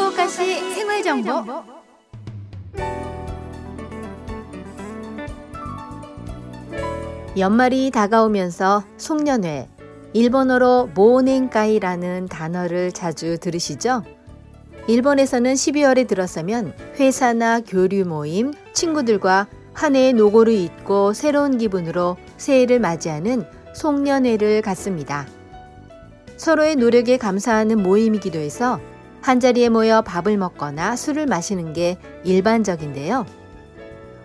후쿠오카시 생활 정보. 연말이 다가오면서 송년회, 일본어로 모냉가이라는 단어를 자주 들으시죠? 일본에서는 12월에 들어서면 회사나 교류 모임, 친구들과 한 해의 노고를 잊고 새로운 기분으로 새해를 맞이하는 송년회를 갖습니다. 서로의 노력에 감사하는 모임이기도 해서 한자리에 모여 밥을 먹거나 술을 마시는 게 일반적인데요.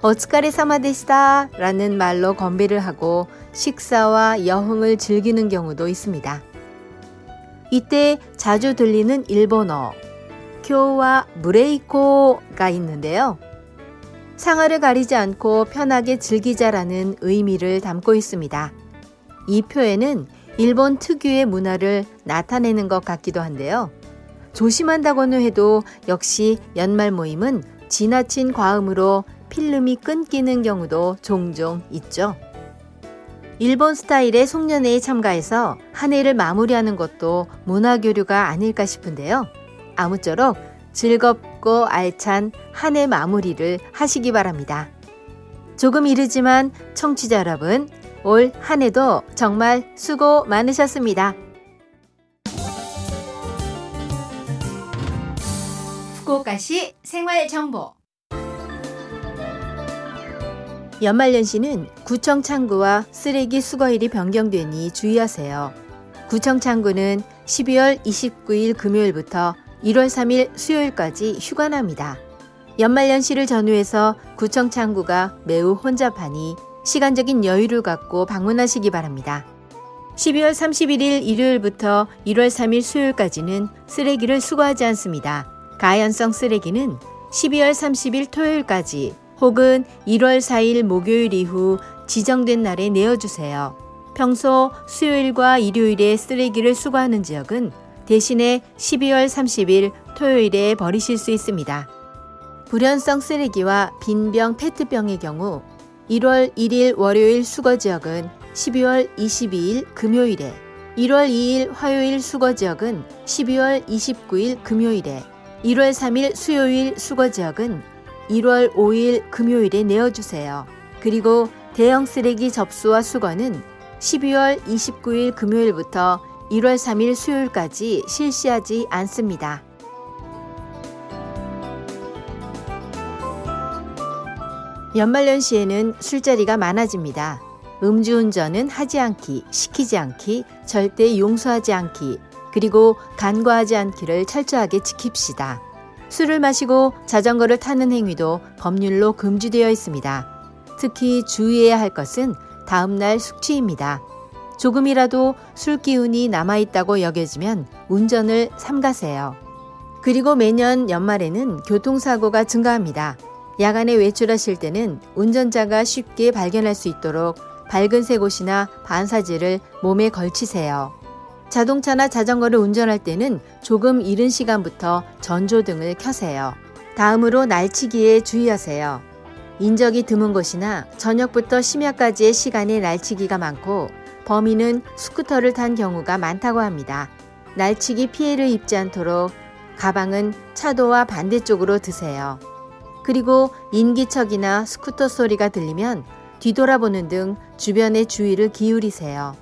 어츠카레 사마데시다 라는 말로 건배를 하고 식사와 여흥을 즐기는 경우도 있습니다. 이때 자주 들리는 일본어 교와 무레이코가 있는데요. 상하를 가리지 않고 편하게 즐기자라는 의미를 담고 있습니다. 이 표현은 일본 특유의 문화를 나타내는 것 같기도 한데요. 조심한다고는 해도 역시 연말 모임은 지나친 과음으로 필름이 끊기는 경우도 종종 있죠. 일본 스타일의 송년회에 참가해서 한 해를 마무리하는 것도 문화 교류가 아닐까 싶은데요. 아무쪼록 즐겁고 알찬 한 해 마무리를 하시기 바랍니다. 조금 이르지만 청취자 여러분, 올 한 해도 정말 수고 많으셨습니다. 후쿠오카시 생활 정보. 연말연시는 구청 창구와 쓰레기 수거일이 변경되니 주의하세요. 구청 창구는 12월 29일 금요일부터 1월 3일 수요일까지 휴관합니다. 연말연시를 전후해서 구청 창구가 매우 혼잡하니 시간적인 여유를 갖고 방문하시기 바랍니다. 12월 31일 일요일부터 1월 3일 수요일까지는 쓰레기를 수거하지 않습니다. 가연성 쓰레기는 12월 30일 토요일까지 혹은 1월 4일 목요일 이후 지정된 날에 내어주세요. 평소 수요일과 일요일에 쓰레기를 수거하는 지역은 대신에 12월 30일 토요일에 버리실 수 있습니다. 불연성 쓰레기와 빈병 페트병의 경우 1월 1일 월요일 수거 지역은 12월 22일 금요일에 1월 2일 화요일 수거 지역은 12월 29일 금요일에 1월 3일 수요일 수거 지역은 1월 5일 금요일에 내어주세요. 그리고 대형 쓰레기 접수와 수거는 12월 29일 금요일부터 1월 3일 수요일까지 실시하지 않습니다. 연말연시에는 술자리가 많아집니다. 음주운전은 하지 않기, 시키지 않기, 절대 용서하지 않기, 그리고 간과하지 않기를 철저하게 지킵시다. 술을 마시고 자전거를 타는 행위도 법률로 금지되어 있습니다. 특히 주의해야 할 것은 다음날 숙취입니다. 조금이라도 술 기운이 남아있다고 여겨지면 운전을 삼가세요. 그리고 매년 연말에는 교통사고가 증가합니다. 야간에 외출하실 때는 운전자가 쉽게 발견할 수 있도록 밝은색 옷이나 반사지를 몸에 걸치세요. 자동차나 자전거를 운전할 때는 조금 이른 시간부터 전조등을 켜세요. 다음으로 날치기에 주의하세요. 인적이 드문 곳이나 저녁부터 심야까지의 시간에 날치기가 많고 범인은 스쿠터를 탄 경우가 많다고 합니다. 날치기 피해를 입지 않도록 가방은 차도와 반대쪽으로 드세요. 그리고 인기척이나 스쿠터 소리가 들리면 뒤돌아보는 등 주변에 주의를 기울이세요.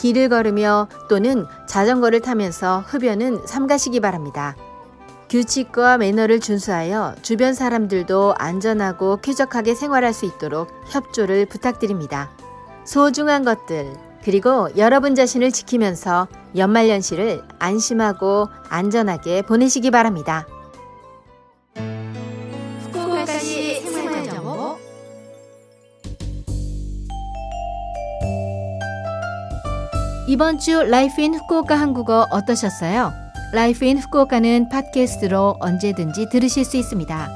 길을 걸으며 또는 자전거를 타면서 흡연은 삼가시기 바랍니다. 규칙과 매너를 준수하여 주변 사람들도 안전하고 쾌적하게 생활할 수 있도록 협조를 부탁드립니다. 소중한 것들, 그리고 여러분 자신을 지키면서 연말연시를 안심하고 안전하게 보내시기 바랍니다. 후쿠오카시 생활 정보. 이번 주 Life in Fukuoka 한국어 어떠셨어요? Life in Fukuoka는 팟캐스트로 언제든지 들으실 수 있습니다.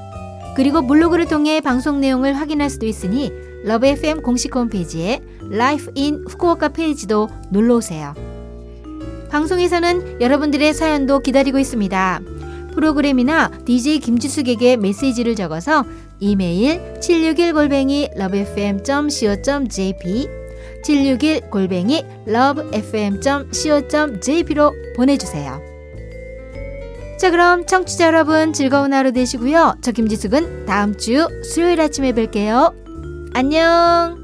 그리고 블로그를 통해 방송 내용을 확인할 수도 있으니 LOVE FM 공식 홈페이지에 Life in Fukuoka 페이지도 놀러 오세요. 방송에서는 여러분들의 사연도 기다리고 있습니다. 프로그램이나 DJ 김지숙에게 메시지를 적어서 이메일 761골뱅이 lovefm.co.jp 761 골뱅이 lovefm.co.jp로 보내주세요. 자 그럼 청취자 여러분 즐거운 하루 되시고요. 저 김지숙은 다음 주 수요일 아침에 뵐게요. 안녕